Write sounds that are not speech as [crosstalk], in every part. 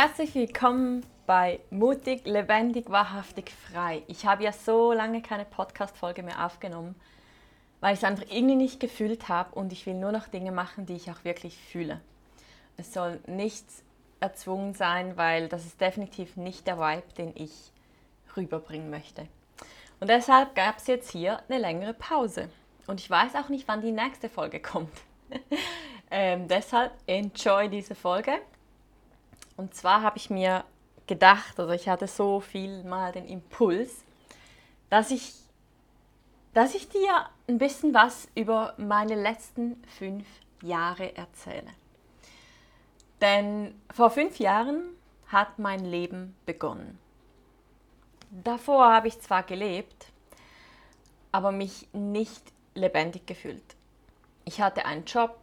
Herzlich willkommen bei Mutig, Lebendig, Wahrhaftig, Frei. Ich habe ja so lange keine Podcast-Folge mehr aufgenommen weil ich es einfach irgendwie nicht gefühlt habe und ich will nur noch Dinge machen, die ich auch wirklich fühle. Es soll nichts erzwungen sein, weil das ist definitiv nicht der Vibe, den ich rüberbringen möchte. Und deshalb gab es jetzt hier eine längere Pause. Und ich weiß auch nicht, wann die nächste Folge kommt. [laughs] ähm, deshalb enjoy diese Folge. Und zwar habe ich mir gedacht, also ich hatte so viel mal den Impuls, dass ich dass ich dir ein bisschen was über meine letzten fünf Jahre erzähle. Denn vor fünf Jahren hat mein Leben begonnen. Davor habe ich zwar gelebt, aber mich nicht lebendig gefühlt. Ich hatte einen Job,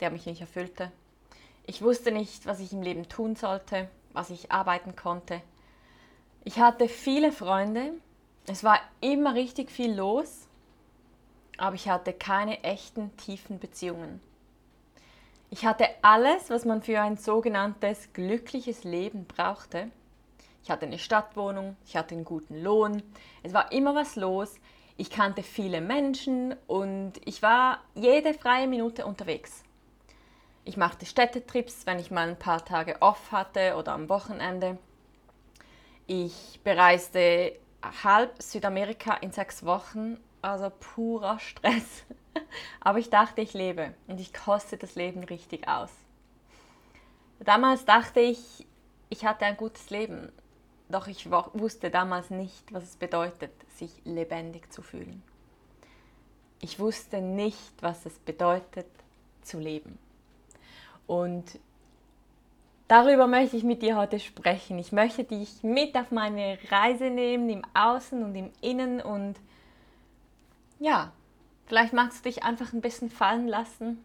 der mich nicht erfüllte. Ich wusste nicht, was ich im Leben tun sollte, was ich arbeiten konnte. Ich hatte viele Freunde, es war immer richtig viel los, aber ich hatte keine echten tiefen Beziehungen. Ich hatte alles, was man für ein sogenanntes glückliches Leben brauchte. Ich hatte eine Stadtwohnung, ich hatte einen guten Lohn, es war immer was los, ich kannte viele Menschen und ich war jede freie Minute unterwegs. Ich machte Städtetrips, wenn ich mal ein paar Tage off hatte oder am Wochenende. Ich bereiste halb Südamerika in sechs Wochen, also purer Stress. [laughs] Aber ich dachte, ich lebe und ich koste das Leben richtig aus. Damals dachte ich, ich hatte ein gutes Leben, doch ich wusste damals nicht, was es bedeutet, sich lebendig zu fühlen. Ich wusste nicht, was es bedeutet, zu leben. Und Darüber möchte ich mit dir heute sprechen. Ich möchte dich mit auf meine Reise nehmen, im Außen und im Innen und ja, vielleicht magst du dich einfach ein bisschen fallen lassen,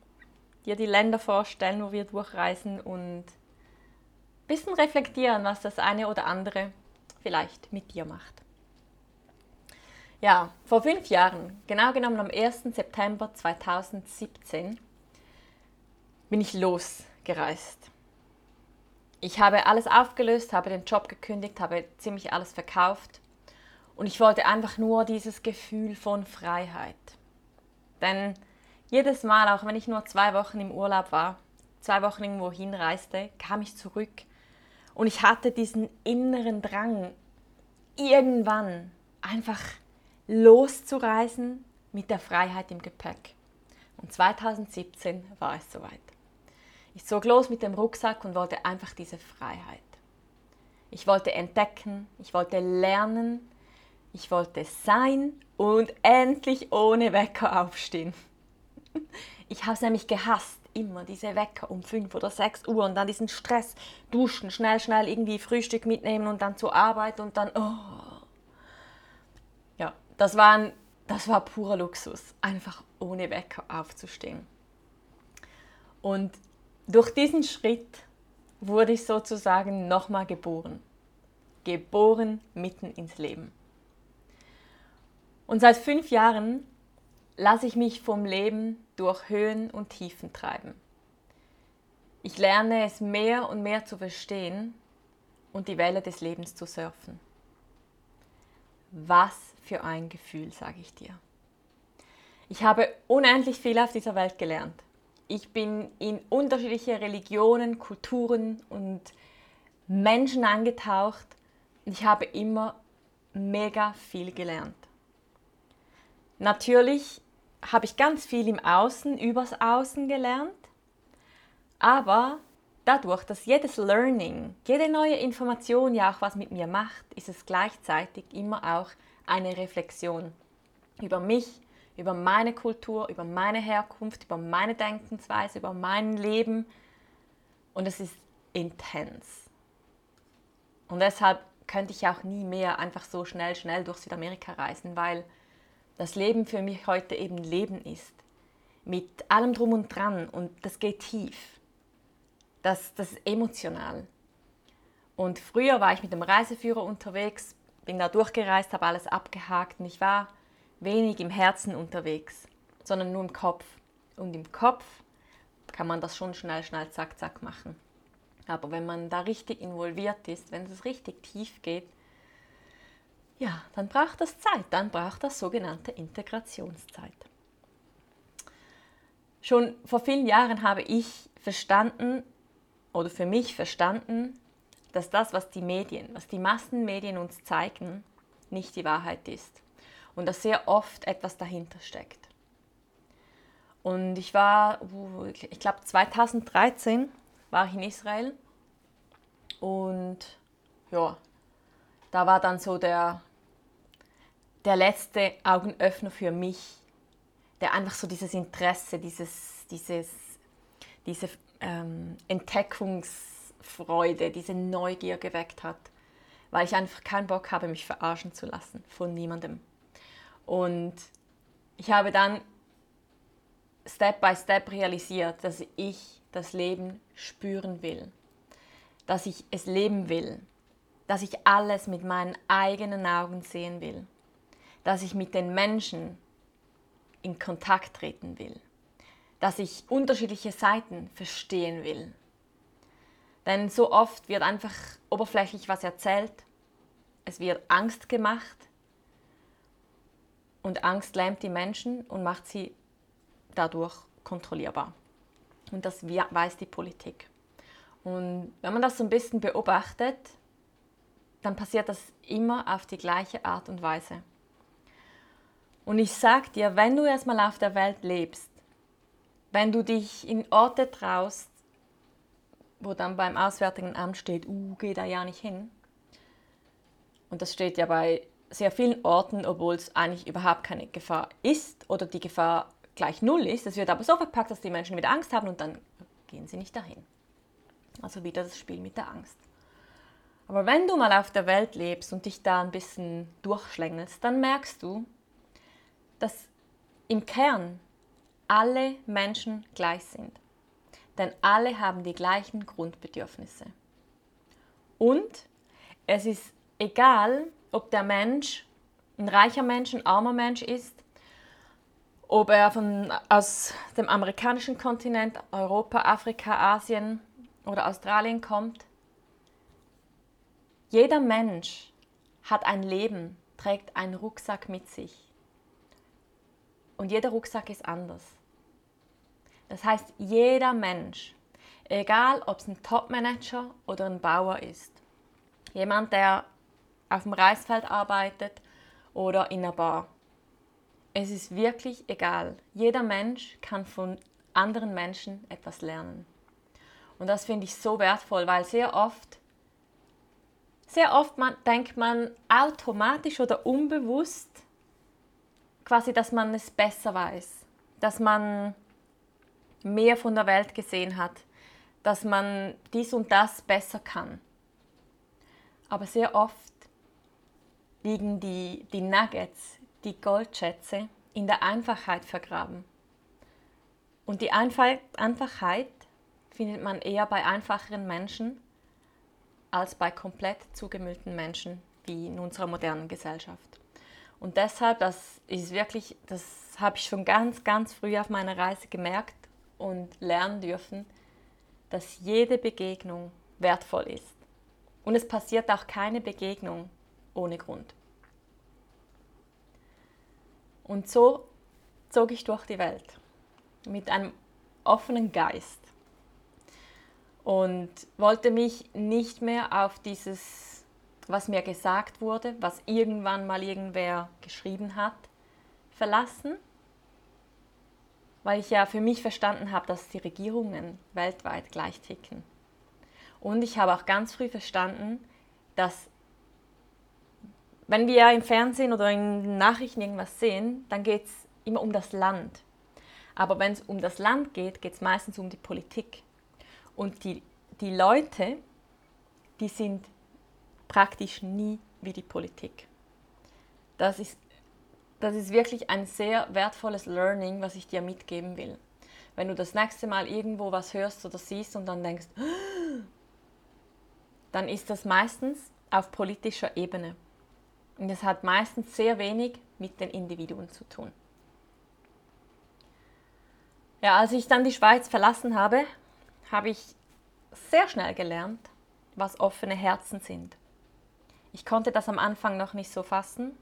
dir die Länder vorstellen, wo wir durchreisen und ein bisschen reflektieren, was das eine oder andere vielleicht mit dir macht. Ja, vor fünf Jahren, genau genommen am 1. September 2017, bin ich losgereist. Ich habe alles aufgelöst, habe den Job gekündigt, habe ziemlich alles verkauft und ich wollte einfach nur dieses Gefühl von Freiheit. Denn jedes Mal, auch wenn ich nur zwei Wochen im Urlaub war, zwei Wochen irgendwo hinreiste, kam ich zurück und ich hatte diesen inneren Drang, irgendwann einfach loszureisen mit der Freiheit im Gepäck. Und 2017 war es soweit. Ich zog los mit dem Rucksack und wollte einfach diese Freiheit. Ich wollte entdecken, ich wollte lernen, ich wollte sein und endlich ohne Wecker aufstehen. [laughs] Ich habe es nämlich gehasst, immer diese Wecker um 5 oder 6 Uhr und dann diesen Stress, duschen, schnell, schnell irgendwie Frühstück mitnehmen und dann zur Arbeit und dann, oh. Ja, das war, das war purer Luxus, einfach ohne Wecker aufzustehen. Und durch diesen Schritt wurde ich sozusagen nochmal geboren. Geboren mitten ins Leben. Und seit fünf Jahren lasse ich mich vom Leben durch Höhen und Tiefen treiben. Ich lerne es mehr und mehr zu verstehen und die Welle des Lebens zu surfen. Was für ein Gefühl, sage ich dir. Ich habe unendlich viel auf dieser Welt gelernt. Ich bin in unterschiedliche Religionen, Kulturen und Menschen eingetaucht und ich habe immer mega viel gelernt. Natürlich habe ich ganz viel im Außen, übers Außen gelernt, aber dadurch, dass jedes Learning, jede neue Information ja auch was mit mir macht, ist es gleichzeitig immer auch eine Reflexion über mich, über meine Kultur, über meine Herkunft, über meine Denkensweise, über mein Leben. Und es ist intens. Und deshalb könnte ich auch nie mehr einfach so schnell, schnell durch Südamerika reisen, weil das Leben für mich heute eben Leben ist. Mit allem drum und dran und das geht tief. Das, das ist emotional. Und früher war ich mit dem Reiseführer unterwegs, bin da durchgereist, habe alles abgehakt und ich war wenig im Herzen unterwegs, sondern nur im Kopf. Und im Kopf kann man das schon schnell, schnell, zack, zack machen. Aber wenn man da richtig involviert ist, wenn es richtig tief geht, ja, dann braucht das Zeit, dann braucht das sogenannte Integrationszeit. Schon vor vielen Jahren habe ich verstanden oder für mich verstanden, dass das, was die Medien, was die Massenmedien uns zeigen, nicht die Wahrheit ist und dass sehr oft etwas dahinter steckt. Und ich war, ich glaube 2013 war ich in Israel und ja, da war dann so der, der letzte Augenöffner für mich, der einfach so dieses Interesse, dieses, dieses, diese ähm, Entdeckungsfreude, diese Neugier geweckt hat, weil ich einfach keinen Bock habe, mich verarschen zu lassen von niemandem. Und ich habe dann Step by Step realisiert, dass ich das Leben spüren will, dass ich es leben will, dass ich alles mit meinen eigenen Augen sehen will, dass ich mit den Menschen in Kontakt treten will, dass ich unterschiedliche Seiten verstehen will. Denn so oft wird einfach oberflächlich was erzählt, es wird Angst gemacht, und Angst lähmt die Menschen und macht sie dadurch kontrollierbar. Und das weiß die Politik. Und wenn man das so ein bisschen beobachtet, dann passiert das immer auf die gleiche Art und Weise. Und ich sag dir, wenn du erstmal auf der Welt lebst, wenn du dich in Orte traust, wo dann beim Auswärtigen Amt steht, uh, geh da ja nicht hin. Und das steht ja bei sehr vielen Orten, obwohl es eigentlich überhaupt keine Gefahr ist oder die Gefahr gleich null ist. Es wird aber so verpackt, dass die Menschen wieder Angst haben und dann gehen sie nicht dahin. Also wieder das Spiel mit der Angst. Aber wenn du mal auf der Welt lebst und dich da ein bisschen durchschlängelst, dann merkst du, dass im Kern alle Menschen gleich sind. Denn alle haben die gleichen Grundbedürfnisse. Und es ist egal, ob der Mensch ein reicher Mensch, ein armer Mensch ist, ob er von, aus dem amerikanischen Kontinent, Europa, Afrika, Asien oder Australien kommt. Jeder Mensch hat ein Leben, trägt einen Rucksack mit sich. Und jeder Rucksack ist anders. Das heißt, jeder Mensch, egal ob es ein Topmanager oder ein Bauer ist, jemand, der auf dem Reisfeld arbeitet oder in einer Bar. Es ist wirklich egal. Jeder Mensch kann von anderen Menschen etwas lernen. Und das finde ich so wertvoll, weil sehr oft, sehr oft man, denkt man automatisch oder unbewusst quasi, dass man es besser weiß, dass man mehr von der Welt gesehen hat, dass man dies und das besser kann. Aber sehr oft liegen die, die Nuggets, die Goldschätze in der Einfachheit vergraben. Und die Einfachheit findet man eher bei einfacheren Menschen als bei komplett zugemüllten Menschen wie in unserer modernen Gesellschaft. Und deshalb, das ist wirklich, das habe ich schon ganz, ganz früh auf meiner Reise gemerkt und lernen dürfen, dass jede Begegnung wertvoll ist. Und es passiert auch keine Begegnung, ohne Grund. Und so zog ich durch die Welt mit einem offenen Geist und wollte mich nicht mehr auf dieses, was mir gesagt wurde, was irgendwann mal irgendwer geschrieben hat, verlassen, weil ich ja für mich verstanden habe, dass die Regierungen weltweit gleich ticken. Und ich habe auch ganz früh verstanden, dass wenn wir im Fernsehen oder in Nachrichten irgendwas sehen, dann geht es immer um das Land. Aber wenn es um das Land geht, geht es meistens um die Politik. Und die, die Leute, die sind praktisch nie wie die Politik. Das ist, das ist wirklich ein sehr wertvolles Learning, was ich dir mitgeben will. Wenn du das nächste Mal irgendwo was hörst oder siehst und dann denkst, [gasps] dann ist das meistens auf politischer Ebene. Und es hat meistens sehr wenig mit den Individuen zu tun. Ja, als ich dann die Schweiz verlassen habe, habe ich sehr schnell gelernt, was offene Herzen sind. Ich konnte das am Anfang noch nicht so fassen,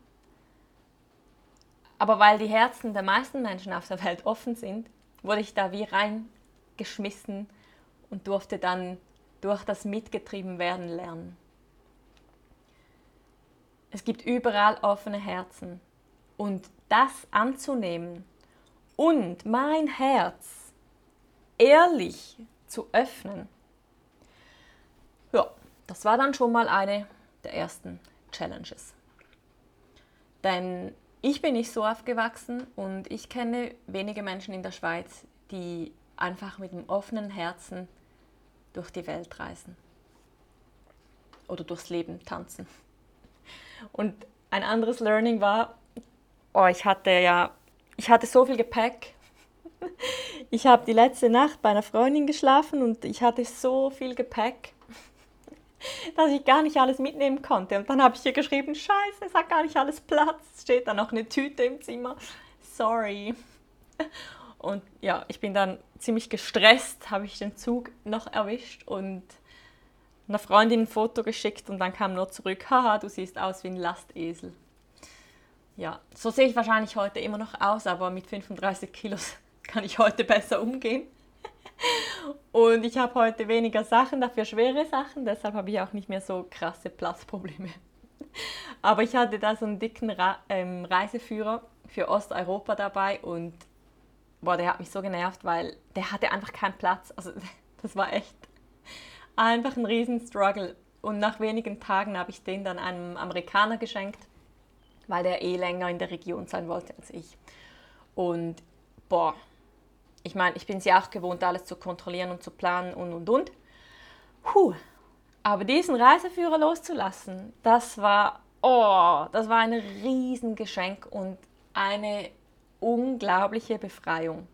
aber weil die Herzen der meisten Menschen auf der Welt offen sind, wurde ich da wie reingeschmissen und durfte dann durch das mitgetrieben werden lernen. Es gibt überall offene Herzen und das anzunehmen und mein Herz ehrlich zu öffnen, ja, das war dann schon mal eine der ersten Challenges. Denn ich bin nicht so aufgewachsen und ich kenne wenige Menschen in der Schweiz, die einfach mit einem offenen Herzen durch die Welt reisen oder durchs Leben tanzen. Und ein anderes Learning war, oh, ich hatte ja, ich hatte so viel Gepäck. Ich habe die letzte Nacht bei einer Freundin geschlafen und ich hatte so viel Gepäck dass ich gar nicht alles mitnehmen konnte. Und dann habe ich ihr geschrieben, scheiße, es hat gar nicht alles Platz. Steht da noch eine Tüte im Zimmer. Sorry. Und ja, ich bin dann ziemlich gestresst, habe ich den Zug noch erwischt und einer Freundin ein Foto geschickt und dann kam nur zurück, haha, du siehst aus wie ein Lastesel. Ja, so sehe ich wahrscheinlich heute immer noch aus, aber mit 35 Kilos [laughs] kann ich heute besser umgehen. [laughs] Und ich habe heute weniger Sachen, dafür schwere Sachen, deshalb habe ich auch nicht mehr so krasse Platzprobleme. [laughs] Aber ich hatte da so einen dicken ähm, Reiseführer für Osteuropa dabei und boah, der hat mich so genervt, weil der hatte einfach keinen Platz. Also das war echt einfach ein riesen Struggle. Und nach wenigen Tagen habe ich den dann einem Amerikaner geschenkt, weil der eh länger in der Region sein wollte als ich. Und boah, ich meine, ich bin ja auch gewohnt, alles zu kontrollieren und zu planen und und und. Puh. Aber diesen Reiseführer loszulassen, das war, oh, das war ein Riesengeschenk und eine unglaubliche Befreiung.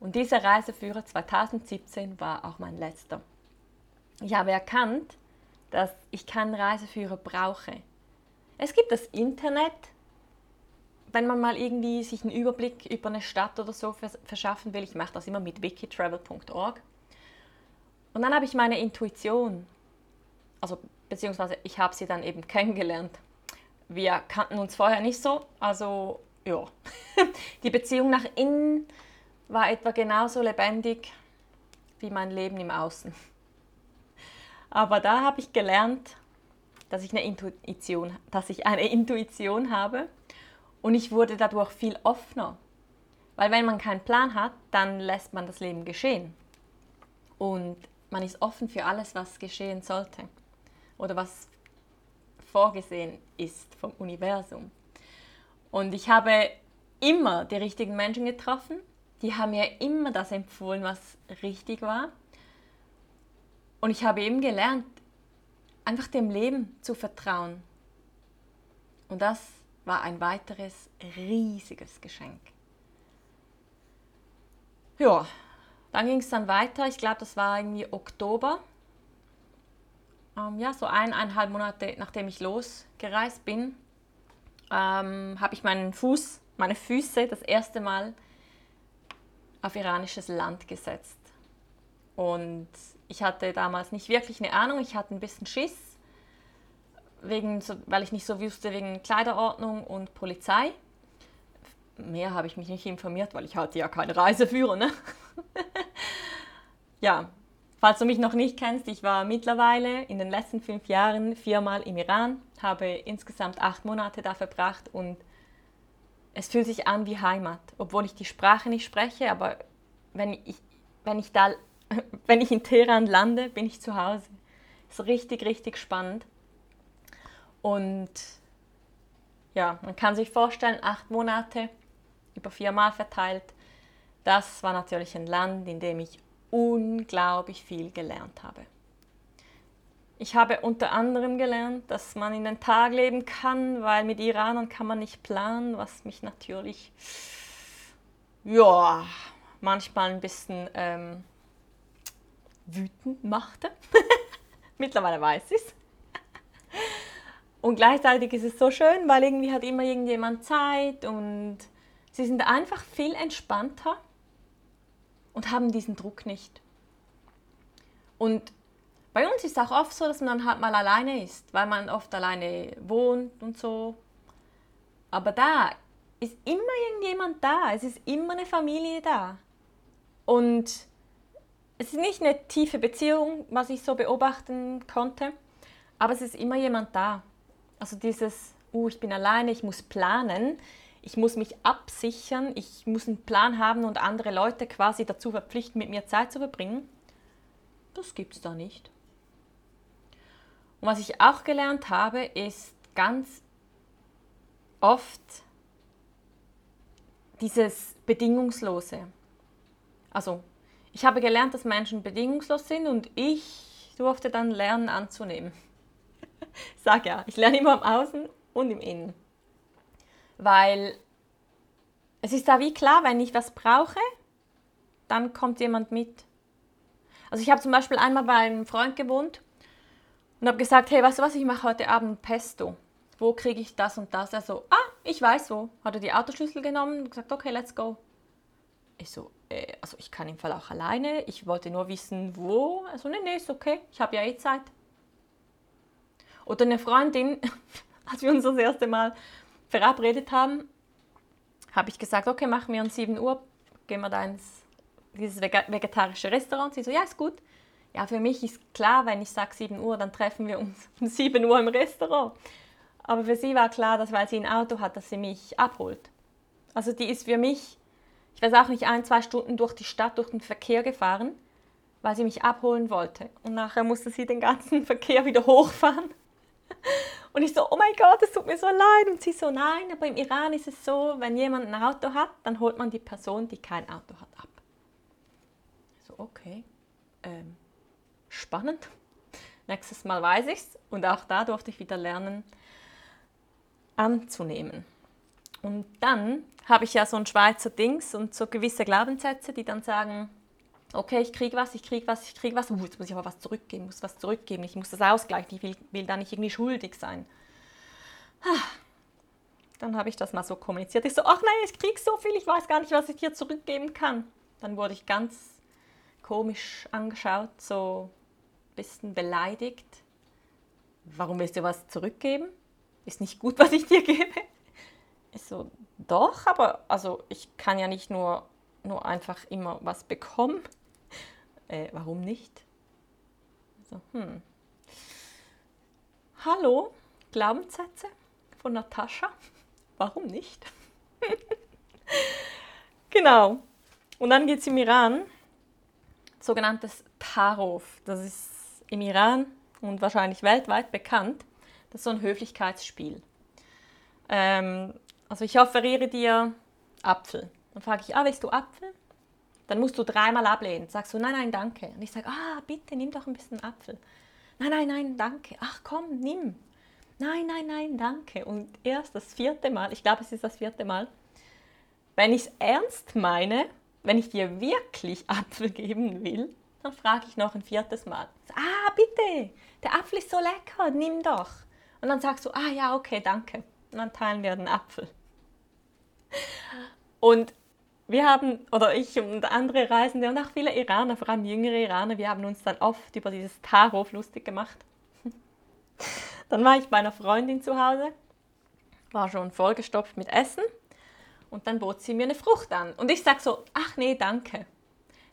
Und dieser Reiseführer 2017 war auch mein letzter. Ich habe erkannt, dass ich keinen Reiseführer brauche. Es gibt das Internet, wenn man mal irgendwie sich einen Überblick über eine Stadt oder so verschaffen will, ich mache das immer mit wikitravel.org. Und dann habe ich meine Intuition, also beziehungsweise ich habe sie dann eben [laughs] kennengelernt. Wir kannten uns vorher nicht so, also ja. [laughs] Die Beziehung nach innen war etwa genauso lebendig wie mein Leben im Außen. Aber da habe ich gelernt, dass ich eine Intuition, dass ich eine Intuition habe und ich wurde dadurch viel offener. Weil wenn man keinen Plan hat, dann lässt man das Leben geschehen. Und man ist offen für alles, was geschehen sollte. Oder was vorgesehen ist vom Universum. Und ich habe immer die richtigen Menschen getroffen. Die haben mir immer das empfohlen, was richtig war. Und ich habe eben gelernt, einfach dem Leben zu vertrauen. Und das war ein weiteres riesiges Geschenk. Ja, dann ging es dann weiter. Ich glaube, das war irgendwie Oktober. Ähm, ja, so eineinhalb Monate nachdem ich losgereist bin, ähm, habe ich meinen Fuß, meine Füße das erste Mal auf iranisches Land gesetzt. Und ich hatte damals nicht wirklich eine Ahnung, ich hatte ein bisschen Schiss wegen, weil ich nicht so wusste wegen Kleiderordnung und Polizei. mehr habe ich mich nicht informiert, weil ich hatte ja keine Reiseführer. Ne? [laughs] ja, falls du mich noch nicht kennst, ich war mittlerweile in den letzten fünf Jahren viermal im Iran, habe insgesamt acht Monate da verbracht und es fühlt sich an wie Heimat, obwohl ich die Sprache nicht spreche, aber wenn ich, wenn ich, da, [laughs] wenn ich in Teheran lande, bin ich zu Hause. Ist richtig, richtig spannend. Und ja, man kann sich vorstellen, acht Monate über viermal verteilt. Das war natürlich ein Land, in dem ich unglaublich viel gelernt habe. Ich habe unter anderem gelernt, dass man in den Tag leben kann, weil mit Iranern kann man nicht planen, was mich natürlich ja, manchmal ein bisschen ähm, wütend machte. [laughs] Mittlerweile weiß ich es. Und gleichzeitig ist es so schön, weil irgendwie hat immer irgendjemand Zeit und sie sind einfach viel entspannter und haben diesen Druck nicht. Und bei uns ist es auch oft so, dass man dann halt mal alleine ist, weil man oft alleine wohnt und so. Aber da ist immer irgendjemand da, es ist immer eine Familie da. Und es ist nicht eine tiefe Beziehung, was ich so beobachten konnte, aber es ist immer jemand da. Also dieses, uh, ich bin alleine, ich muss planen, ich muss mich absichern, ich muss einen Plan haben und andere Leute quasi dazu verpflichten, mit mir Zeit zu verbringen. Das gibt es da nicht. Und was ich auch gelernt habe, ist ganz oft dieses Bedingungslose. Also, ich habe gelernt, dass Menschen bedingungslos sind und ich durfte dann lernen anzunehmen. [laughs] sage ja, ich lerne immer im Außen und im Innen. Weil es ist da wie klar, wenn ich was brauche, dann kommt jemand mit. Also ich habe zum Beispiel einmal bei einem Freund gewohnt und habe gesagt, hey, weißt du was, ich mache heute Abend Pesto. Wo kriege ich das und das? Er so, ah, ich weiß wo. Hat er die Autoschlüssel genommen und gesagt, okay, let's go. Ich so, äh, also ich kann im Fall auch alleine. Ich wollte nur wissen, wo. Also, nee, nee, ist okay. Ich habe ja eh Zeit. Oder eine Freundin, [laughs] als wir uns das erste Mal verabredet haben, habe ich gesagt, okay, machen wir um 7 Uhr, gehen wir da ins dieses vegetarische Restaurant. Sie so, ja, ist gut. Ja, für mich ist klar, wenn ich sage 7 Uhr, dann treffen wir uns [laughs] um 7 Uhr im Restaurant. Aber für sie war klar, dass weil sie ein Auto hat, dass sie mich abholt. Also die ist für mich, ich weiß auch nicht, ein, zwei Stunden durch die Stadt, durch den Verkehr gefahren, weil sie mich abholen wollte. Und nachher musste sie den ganzen [laughs] Verkehr wieder hochfahren. Und ich so, oh mein Gott, es tut mir so leid. Und sie so, nein, aber im Iran ist es so, wenn jemand ein Auto hat, dann holt man die Person, die kein Auto hat, ab. So, okay. Ähm, spannend. Nächstes Mal weiß ich es und auch da durfte ich wieder lernen anzunehmen. Und dann habe ich ja so ein Schweizer Dings und so gewisse Glaubenssätze, die dann sagen, okay, ich kriege was, ich kriege was, ich kriege was, uh, jetzt muss ich aber was zurückgeben, muss was zurückgeben, ich muss das ausgleichen, ich will, will da nicht irgendwie schuldig sein. Ah, dann habe ich das mal so kommuniziert. Ich so, ach nein, ich kriege so viel, ich weiß gar nicht, was ich dir zurückgeben kann. Dann wurde ich ganz komisch angeschaut, so bisschen beleidigt. Warum willst du was zurückgeben? Ist nicht gut, [laughs] was ich dir gebe? Ich so, doch, aber also ich kann ja nicht nur, nur einfach immer was bekommen. [laughs] Äh, warum nicht? So, hm. Hallo, Glaubenssätze von Natascha. [laughs] Warum nicht? [laughs] genau. Und dann geht es im Iran, sogenanntes Tarov. Das ist im Iran und wahrscheinlich weltweit bekannt. Das ist so ein Höflichkeitsspiel. Ähm, also ich offeriere dir Apfel. Dann frage ich, ah, willst du Apfel? Dann musst du dreimal ablehnen. Sagst du, nein, nein, danke. Und ich sage, ah, bitte, nimm doch ein bisschen Apfel. Nein, nein, nein, danke. Ach komm, nimm. Nein, nein, nein, danke. Und erst das vierte Mal, ich glaube, es ist das vierte Mal, wenn ich es ernst meine, wenn ich dir wirklich [laughs] Apfel geben will, dann frage ich noch ein viertes Mal. Ah, bitte, der Apfel ist so lecker, nimm doch. Und dann sagst du, ah ja, okay, danke. Und dann teilen wir den Apfel. Und wir haben, oder ich und andere Reisende und auch viele Iraner, vor allem jüngere Iraner, wir haben uns dann oft über dieses Tarov lustig gemacht. [laughs] Dann war ich bei einer Freundin zu Hause, war schon vollgestopft mit Essen Und dann bot sie mir eine Frucht an. Und ich sage so, ach nee, danke.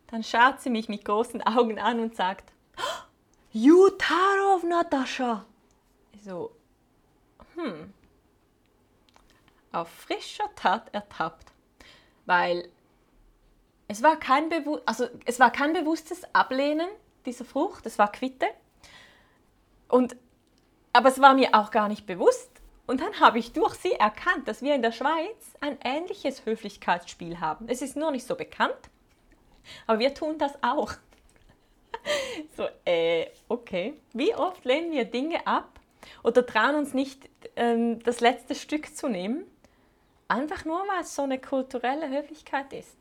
Dann schaut sie mich mit großen Augen an und sagt, Jutarov, Natascha. So, hm, auf frischer Tat ertappt. Weil es war kein, Bewu also, es war kein bewusstes Ablehnen dieser Frucht, es war Quitte. Und, aber es war mir auch gar nicht bewusst. Und dann habe ich durch sie erkannt, dass wir in der Schweiz ein ähnliches Höflichkeitsspiel haben. Es ist nur nicht so bekannt, aber wir tun das auch. [laughs] so, äh, okay. Wie oft lehnen wir Dinge ab oder trauen uns nicht, ähm, das letzte Stück zu nehmen? Einfach nur, weil es so eine kulturelle Höflichkeit ist.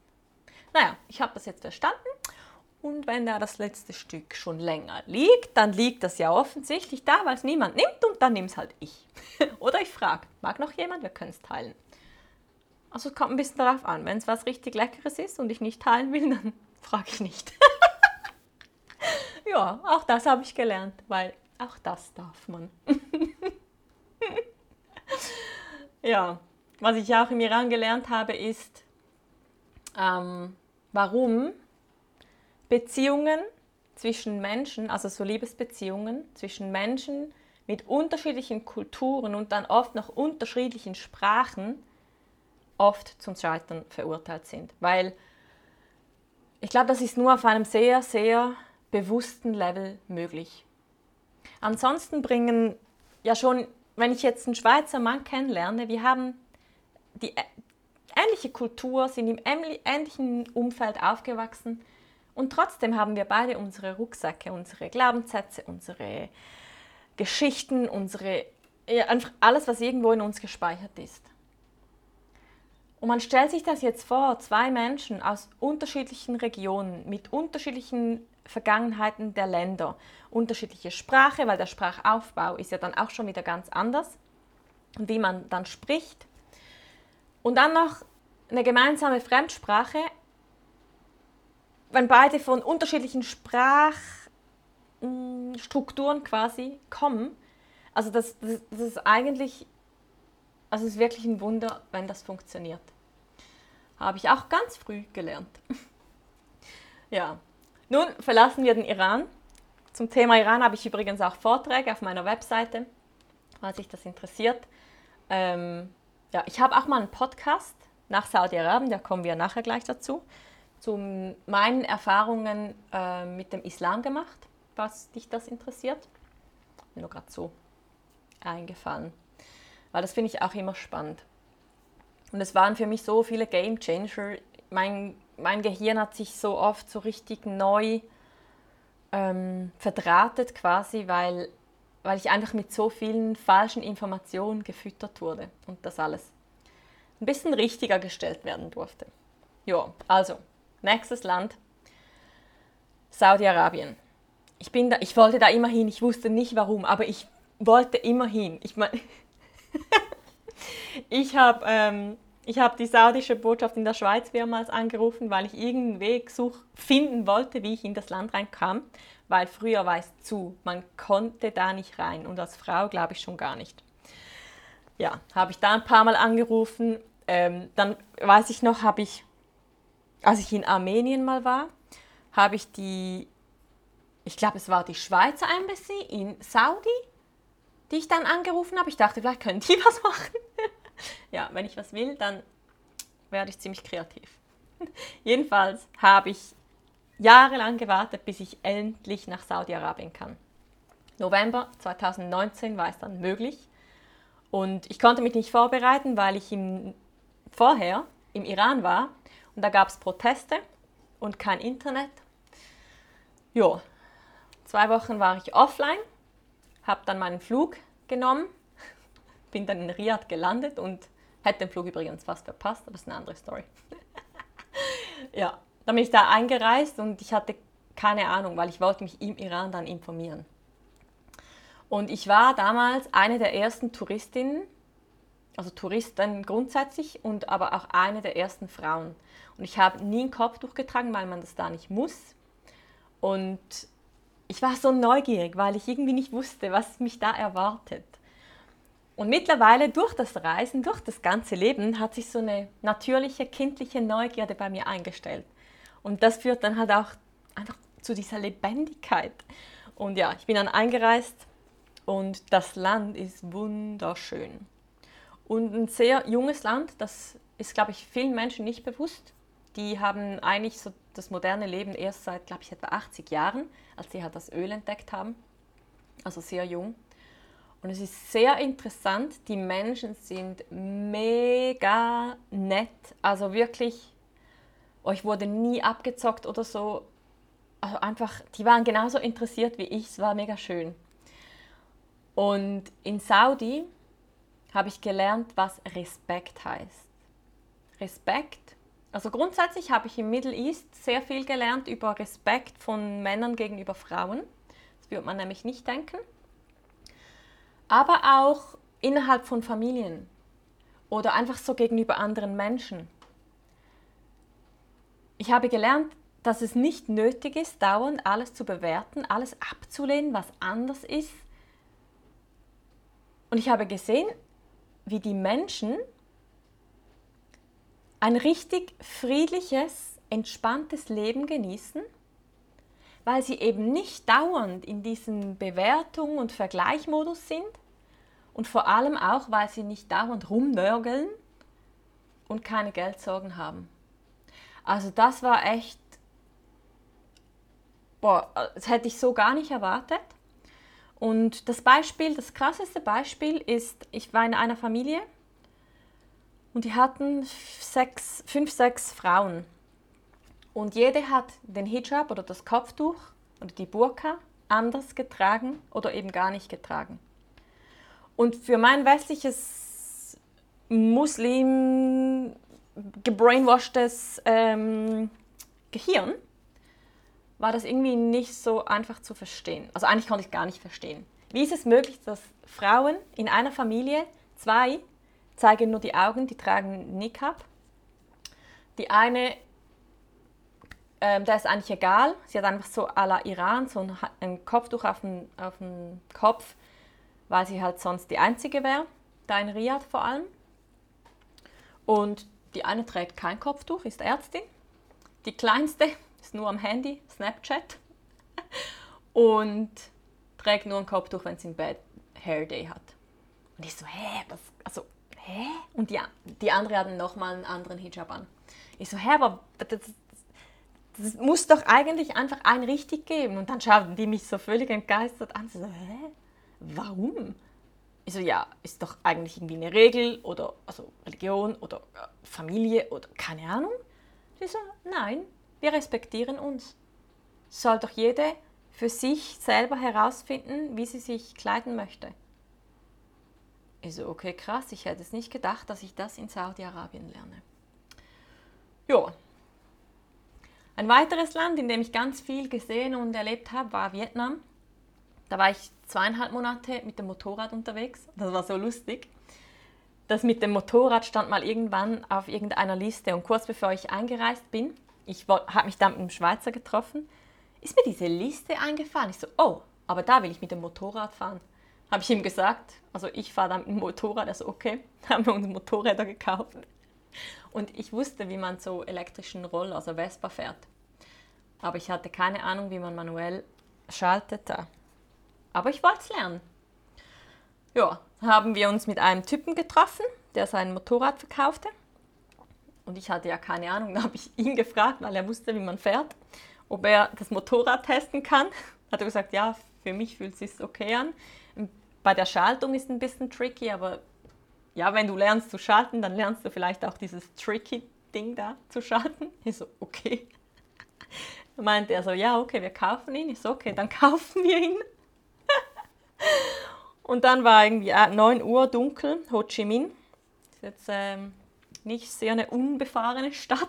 Naja, ich habe das jetzt verstanden. Und wenn da das letzte Stück schon länger liegt, dann liegt das ja offensichtlich da, weil es niemand nimmt und dann nehme es halt ich. [laughs] Oder ich frage, mag noch jemand? Wir können es teilen. Also es kommt ein bisschen darauf an. Wenn es was richtig Leckeres ist und ich nicht teilen will, [laughs] dann frage ich nicht. [laughs] ja, auch das habe ich gelernt, weil auch das darf man. ja, was ich auch im Iran gelernt habe, ist, ähm, warum Beziehungen zwischen Menschen, also so Liebesbeziehungen zwischen Menschen mit unterschiedlichen Kulturen und dann oft noch unterschiedlichen Sprachen oft zum Scheitern verurteilt sind. Weil ich glaube, das ist nur auf einem sehr, sehr bewussten Level möglich. Ansonsten bringen ja schon, wenn ich jetzt einen Schweizer Mann kennenlerne, wir haben die ähnliche Kultur, sind im ähnlichen Umfeld aufgewachsen und trotzdem haben wir beide unsere Rucksäcke, unsere Glaubenssätze, unsere Geschichten, unsere, ja, einfach alles, was irgendwo in uns gespeichert ist. Und man stellt sich das jetzt vor, zwei Menschen aus unterschiedlichen Regionen mit unterschiedlichen Vergangenheiten der Länder, unterschiedliche Sprache, weil der Sprachaufbau ist ja dann auch schon wieder ganz anders und wie man dann spricht. Und dann noch eine gemeinsame Fremdsprache, wenn beide von unterschiedlichen Sprachstrukturen quasi kommen. Also das, das, das ist eigentlich, also es ist wirklich ein Wunder, wenn das funktioniert. Habe ich auch ganz früh gelernt. [laughs] ja, nun verlassen wir den Iran. Zum Thema Iran habe ich übrigens auch Vorträge auf meiner Webseite, falls sich das interessiert. Ähm, ja, ich habe auch mal einen Podcast nach Saudi-Arabien, da kommen wir nachher gleich dazu, zu meinen Erfahrungen äh, mit dem Islam gemacht, was dich das interessiert. Mir nur gerade so eingefallen, weil das finde ich auch immer spannend. Und es waren für mich so viele Game Changer. Mein, mein Gehirn hat sich so oft so richtig neu ähm, verdrahtet quasi, weil weil ich einfach mit so vielen falschen Informationen gefüttert wurde und das alles ein bisschen richtiger gestellt werden durfte. Ja, also, nächstes Land, Saudi-Arabien. Ich, da, ich wollte da immer hin, ich wusste nicht warum, aber ich wollte immer hin. Ich meine, [laughs] ich habe ähm, hab die saudische Botschaft in der Schweiz mehrmals angerufen, weil ich irgendeinen Weg such, finden wollte, wie ich in das Land reinkam weil früher war es zu. Man konnte da nicht rein und als Frau glaube ich schon gar nicht. Ja, habe ich da ein paar Mal angerufen. Ähm, dann weiß ich noch, habe ich, als ich in Armenien mal war, habe ich die, ich glaube es war die Schweizer Embassy in Saudi, die ich dann angerufen habe. Ich dachte, vielleicht können die [laughs] was machen. ja, wenn ich was will, dann werde ich ziemlich kreativ. [laughs] Jedenfalls habe ich jahrelang gewartet, bis ich endlich nach Saudi-Arabien kann. November 2019 war es dann möglich und ich konnte mich nicht vorbereiten, weil ich im, vorher im Iran war und da gab es Proteste und kein Internet. Jo, zwei Wochen war ich offline, habe dann meinen Flug genommen, [laughs] bin dann in Riyadh gelandet und hätte den Flug übrigens fast verpasst, aber das ist eine andere Story. [laughs] ja, dann bin ich da eingereist und ich hatte keine Ahnung, weil ich wollte mich im Iran dann informieren. Und ich war damals eine der ersten Touristinnen, also Touristen grundsätzlich und aber auch eine der ersten Frauen. Und ich habe nie ein Kopftuch getragen, weil man das da nicht muss. Und ich war so neugierig, weil ich irgendwie nicht wusste, was mich da erwartet. Und mittlerweile durch das Reisen, durch das ganze Leben, hat sich so eine natürliche kindliche Neugierde bei mir eingestellt. Und das führt dann halt auch einfach zu dieser Lebendigkeit. Und ja, ich bin dann eingereist und das Land ist wunderschön. Und ein sehr junges Land, das ist, glaube ich, vielen Menschen nicht bewusst. Die haben eigentlich so das moderne Leben erst seit, glaube ich, etwa 80 Jahren, als sie halt das Öl entdeckt haben. Also sehr jung. Und es ist sehr interessant, die Menschen sind mega nett. Also wirklich, euch wurde nie abgezockt oder so. Also einfach, die waren genauso interessiert wie ich. Es war mega schön. Und in Saudi habe ich gelernt, was Respekt heißt. Respekt. Also grundsätzlich habe ich im Middle East sehr viel gelernt über Respekt von Männern gegenüber Frauen. Das würde man nämlich nicht denken aber auch innerhalb von Familien oder einfach so gegenüber anderen Menschen. Ich habe gelernt, dass es nicht nötig ist, dauernd alles zu bewerten, alles abzulehnen, was anders ist. Und ich habe gesehen, wie die Menschen ein richtig friedliches, entspanntes Leben genießen weil sie eben nicht dauernd in diesem Bewertung und Vergleichmodus sind und vor allem auch, weil sie nicht dauernd rumnörgeln und keine Geldsorgen haben. Also das war echt, boah, das hätte ich so gar nicht erwartet. Und das Beispiel, das krasseste Beispiel ist, ich war in einer Familie und die hatten sechs, fünf, sechs Frauen. Und jede hat den Hijab oder das Kopftuch oder die Burka anders getragen oder eben gar nicht getragen. Und für mein westliches Muslim gebrainwashtes ähm, Gehirn war das irgendwie nicht so einfach zu verstehen. Also eigentlich konnte ich gar nicht verstehen. Wie ist es möglich, dass Frauen in einer Familie, zwei zeigen nur die Augen, die tragen Niqab, die eine ähm, da ist eigentlich egal. Sie hat einfach so à la Iran so ein, ein Kopftuch auf dem, auf dem Kopf, weil sie halt sonst die Einzige wäre, da in Riyadh vor allem. Und die eine trägt kein Kopftuch, ist Ärztin. Die kleinste ist nur am Handy, Snapchat. Und trägt nur ein Kopftuch, wenn sie im Bett Hair Day hat. Und ich so, hä, was, also, hä? Und die, die andere hat nochmal einen anderen Hijab an. Ich so, hä, aber das, das muss doch eigentlich einfach ein richtig geben. Und dann schauten die mich so völlig entgeistert an. So, hä? Warum? Ich so, ja, ist doch eigentlich irgendwie eine Regel oder also Religion oder äh, Familie oder keine Ahnung. Sie so, nein, wir respektieren uns. Soll doch jede für sich selber herausfinden, wie sie sich kleiden möchte. Ich so, okay, krass, ich hätte es nicht gedacht, dass ich das in Saudi-Arabien lerne. Ja, ein weiteres Land, in dem ich ganz viel gesehen und erlebt habe, war Vietnam. Da war ich zweieinhalb Monate mit dem Motorrad unterwegs. Das war so lustig. Das mit dem Motorrad stand mal irgendwann auf irgendeiner Liste und kurz bevor ich eingereist bin, ich habe mich dann mit einem Schweizer getroffen, ist mir diese Liste eingefallen. Ich so, oh, aber da will ich mit dem Motorrad fahren. Habe ich ihm gesagt, also ich fahre dann mit dem Motorrad, also okay, [laughs] haben wir uns Motorräder gekauft. Und ich wusste, wie man so elektrischen Roller, also Vespa fährt. Aber ich hatte keine Ahnung, wie man manuell schaltete. Aber ich wollte es lernen. Ja, haben wir uns mit einem Typen getroffen, der sein Motorrad verkaufte. Und ich hatte ja keine Ahnung, da habe ich [laughs] ihn gefragt, weil er wusste, wie man fährt, ob er das Motorrad testen kann. [laughs] Hat er gesagt, ja, für mich fühlt es sich okay an. Bei der Schaltung ist ein bisschen tricky, aber ja, wenn du lernst zu schalten, dann lernst du vielleicht auch dieses tricky Ding da zu schalten. [laughs] Ich so, okay. Dann meinte er so, ja, okay, wir kaufen ihn. Ich so, okay, dann kaufen wir ihn. Und dann war irgendwie 9 äh, Uhr dunkel, Ho Chi Minh. Das ist jetzt ähm, nicht sehr eine unbefahrene Stadt.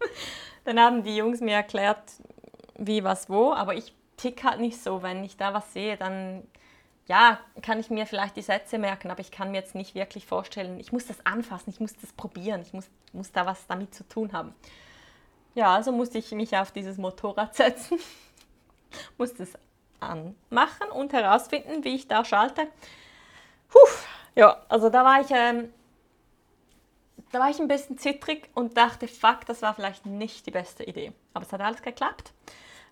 [laughs] dann haben die Jungs mir erklärt, wie, was, wo, aber ich tick halt nicht so. Wenn ich da was sehe, dann ja, kann ich mir vielleicht die Sätze merken, aber ich kann mir jetzt nicht wirklich vorstellen, ich muss das anfassen, ich muss das probieren, ich muss, muss da was damit zu tun haben. Ja, also musste ich mich auf dieses Motorrad [laughs] setzen, musste es anmachen und herausfinden, wie ich da schalte. Puh, ja, also da war ich, ähm, da war ich ein bisschen zittrig und dachte, fuck, das war vielleicht nicht die beste Idee. Aber es hat alles geklappt.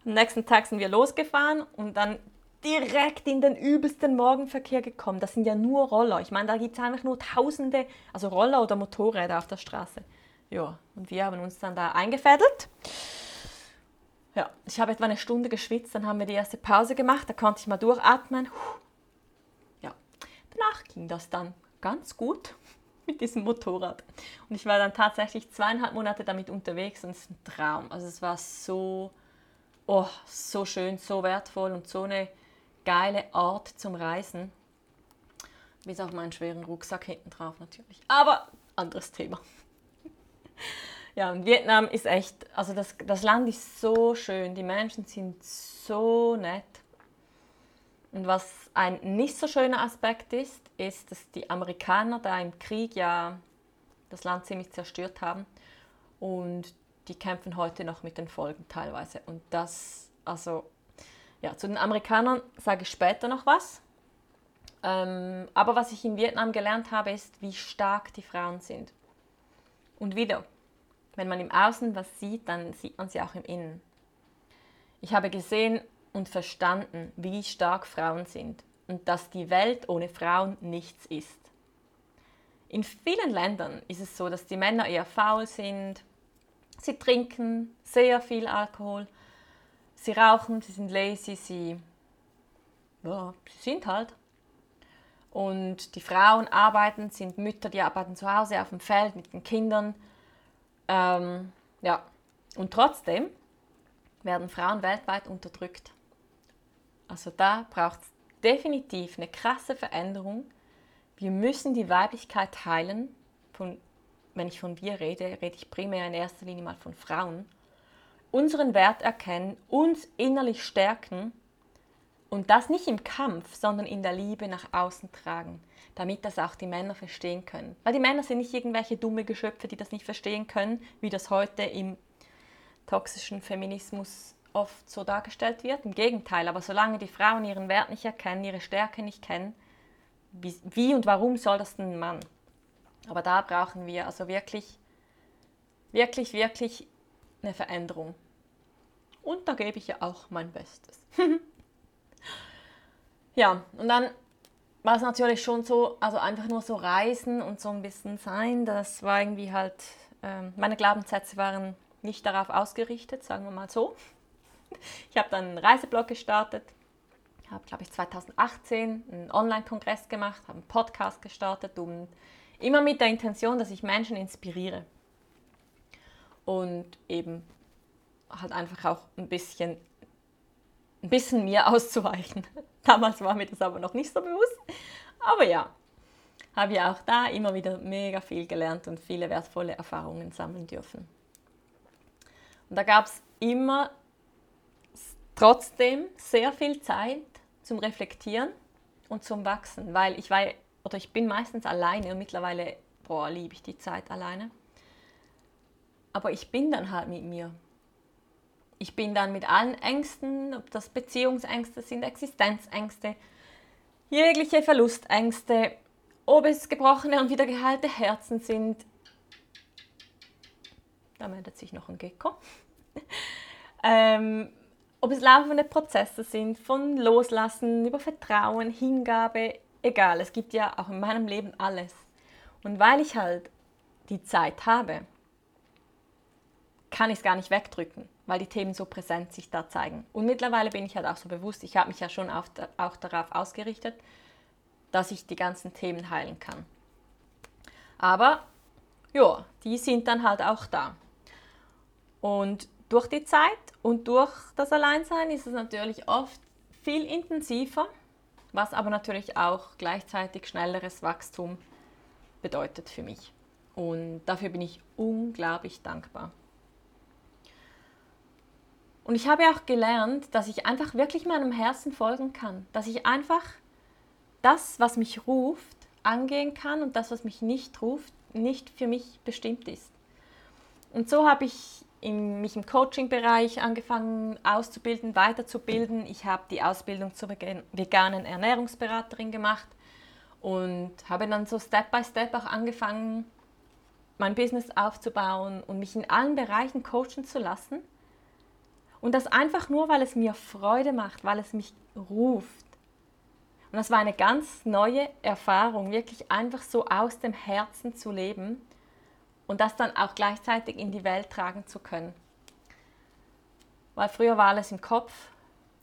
Am nächsten Tag sind wir losgefahren und dann direkt in den übelsten Morgenverkehr gekommen. Das sind ja nur Roller. Ich meine, da gibt es einfach nur Tausende, also Roller oder Motorräder auf der Straße. Ja, und wir haben uns dann da eingefädelt. Ja, ich habe etwa eine Stunde geschwitzt, dann haben wir die erste Pause gemacht, da konnte ich mal durchatmen. Ja, danach ging das dann ganz gut [laughs] mit diesem Motorrad. Und ich war dann tatsächlich zweieinhalb Monate damit unterwegs und es ist ein Traum. Also es war so, oh, so schön, so wertvoll und so eine geile Art zum Reisen. Bis auf meinen schweren Rucksack hinten drauf natürlich. Aber anderes Thema. [laughs] ja, und Vietnam ist echt, also das, das Land ist so schön, die Menschen sind so nett. Und was ein nicht so schöner Aspekt ist, ist, dass die Amerikaner da im Krieg ja das Land ziemlich zerstört haben und die kämpfen heute noch mit den Folgen teilweise. Und das, also ja, zu den Amerikanern sage ich später noch was. Ähm, aber was ich in Vietnam gelernt habe, ist, wie stark die Frauen sind. Und wieder, wenn man im Außen was sieht, dann sieht man sie auch im Innen. Ich habe gesehen und verstanden, wie stark Frauen sind und dass die Welt ohne Frauen nichts ist. In vielen Ländern ist es so, dass die Männer eher faul sind, sie trinken sehr viel Alkohol sie rauchen, sie sind lazy, sie, ja, sie sind halt. Und die Frauen arbeiten, sind Mütter, die arbeiten zu Hause auf dem Feld mit den Kindern. Ähm, ja. Und trotzdem werden Frauen weltweit unterdrückt. Also da braucht es definitiv eine krasse Veränderung. Wir müssen die Weiblichkeit heilen. Von, wenn ich von wir rede, rede ich primär in erster Linie mal von Frauen unseren Wert erkennen, uns innerlich stärken und das nicht im Kampf, sondern in der Liebe nach außen tragen, damit das auch die Männer verstehen können. Weil die Männer sind nicht irgendwelche dumme Geschöpfe, die das nicht verstehen können, wie das heute im toxischen Feminismus oft so dargestellt wird. Im Gegenteil, aber solange die Frauen ihren Wert nicht erkennen, ihre Stärke nicht kennen, wie, und warum soll das denn ein Mann? Aber da brauchen wir also wirklich, wirklich, wirklich eine Veränderung. Und da gebe ich ja auch mein Bestes. [laughs] ja, und dann war es natürlich schon so, also einfach nur so reisen und so ein bisschen sein, das war irgendwie halt, ähm, meine Glaubenssätze waren nicht darauf ausgerichtet, sagen wir mal so. [laughs] Ich habe dann einen Reiseblog gestartet, habe, glaube ich, 2018 einen Online-Kongress gemacht, habe einen Podcast gestartet, um immer mit der Intention, dass ich Menschen inspiriere. Und eben halt einfach auch ein bisschen, ein bisschen mir [laughs] auszuweichen. Damals war mir das aber noch nicht so bewusst. Aber ja, habe ja auch da immer wieder mega viel gelernt und viele wertvolle Erfahrungen sammeln dürfen. Und da gab es immer trotzdem sehr viel Zeit zum Reflektieren und zum Wachsen, weil ich war oder ich bin meistens alleine und mittlerweile boah, liebe ich die Zeit alleine. Aber ich bin dann halt mit mir ich bin dann mit allen Ängsten, ob das Beziehungsängste sind, Existenzängste, jegliche Verlustängste, ob es gebrochene und wieder geheilte Herzen sind. Da meldet sich noch ein Gecko. [laughs] ähm, ob es laufende Prozesse sind, von Loslassen über Vertrauen, Hingabe, egal, es gibt ja auch in meinem Leben alles. Und weil ich halt die Zeit habe, kann ich es gar nicht wegdrücken weil die Themen so präsent sich da zeigen. Und mittlerweile bin ich halt auch so bewusst, ich habe mich ja schon auf, auch darauf ausgerichtet, dass ich die ganzen Themen heilen kann. Aber ja, die sind dann halt auch da. Und durch die Zeit und durch das Alleinsein ist es natürlich oft viel intensiver, was aber natürlich auch gleichzeitig schnelleres Wachstum bedeutet für mich. Und dafür bin ich unglaublich dankbar. Und ich habe auch gelernt, dass ich einfach wirklich meinem Herzen folgen kann. Dass ich einfach das, was mich ruft, angehen kann und das, was mich nicht ruft, nicht für mich bestimmt ist. Und so habe ich in, mich im Coaching-Bereich angefangen auszubilden, weiterzubilden. Ich habe die Ausbildung zur veganen Ernährungsberaterin gemacht Und habe dann so Step by Step auch angefangen, mein Business aufzubauen und mich in allen Bereichen coachen zu lassen. Und das einfach nur, weil es mir Freude macht, weil es mich ruft. Und das war eine ganz neue Erfahrung, wirklich einfach so aus dem Herzen zu leben und das dann auch gleichzeitig in die Welt tragen zu können. Weil früher war alles im Kopf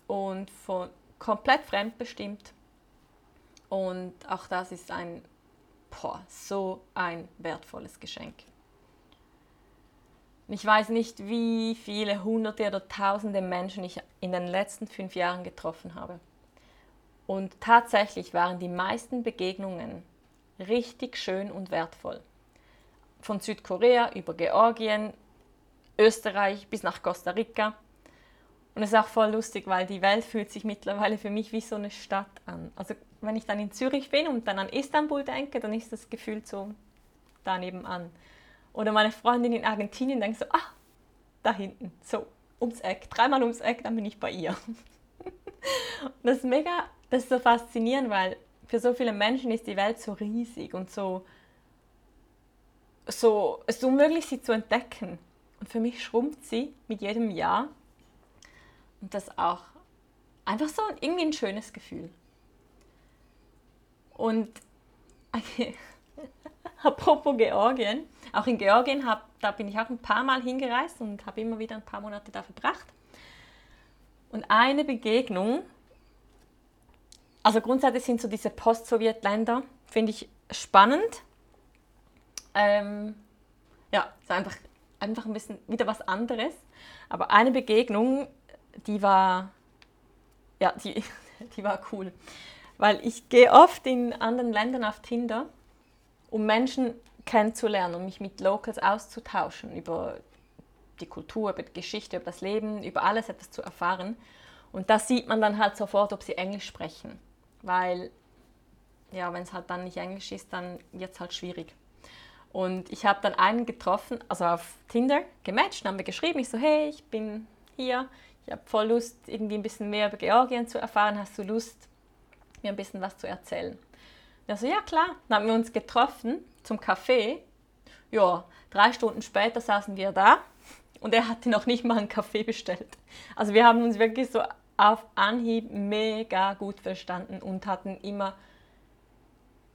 und von, komplett fremdbestimmt. Und auch das ist ein boah, so ein wertvolles Geschenk. Ich weiß nicht, wie viele hunderte oder tausende Menschen ich in den letzten fünf Jahren getroffen habe. Und tatsächlich waren die meisten Begegnungen richtig schön und wertvoll von Südkorea über Georgien, Österreich bis nach Costa Rica. Und es ist auch voll lustig, weil die Welt fühlt sich mittlerweile für mich wie so eine Stadt an. Also wenn ich dann in Zürich bin und dann an Istanbul denke, dann ist das Gefühl so da nebenan. Oder meine Freundin in Argentinien denkt so, ah, da hinten, so ums Eck, dreimal ums Eck, dann bin ich bei ihr. [laughs] das ist mega, das ist so faszinierend, weil für so viele Menschen ist die Welt so riesig und so so, es ist unmöglich, sie zu entdecken. Und für mich schrumpft sie mit jedem Jahr. Und das auch einfach so irgendwie ein schönes Gefühl. Und [laughs] okay, [laughs] apropos Georgien, auch in Georgien, hab, da bin ich auch ein paar Mal hingereist und habe immer wieder ein paar Monate da verbracht. Und eine Begegnung, also grundsätzlich sind so diese Post-Sowjet-Länder, finde ich spannend ähm, ja, war einfach, einfach ein bisschen wieder was anderes. Aber eine Begegnung, die war, ja, die, [laughs] die war cool. Weil ich gehe oft in anderen Ländern auf Tinder, um Menschen kennenzulernen, um mich mit Locals auszutauschen über die Kultur, über die Geschichte, über das Leben, über alles etwas zu erfahren. Und da sieht man dann halt sofort, ob sie Englisch sprechen. Weil, ja, wenn es halt dann nicht Englisch ist, dann wird es halt schwierig. Und ich habe dann einen getroffen, also auf Tinder gematcht, haben wir geschrieben, ich so, hey, ich bin hier, ich habe voll Lust, irgendwie ein bisschen mehr über Georgien zu erfahren, hast du Lust, mir ein bisschen was zu erzählen? Er so, ja klar. Dann haben wir uns getroffen zum Café. Ja, drei Stunden später saßen wir da und er hatte noch nicht mal einen Kaffee bestellt. Also wir haben uns wirklich so auf Anhieb mega gut verstanden und hatten immer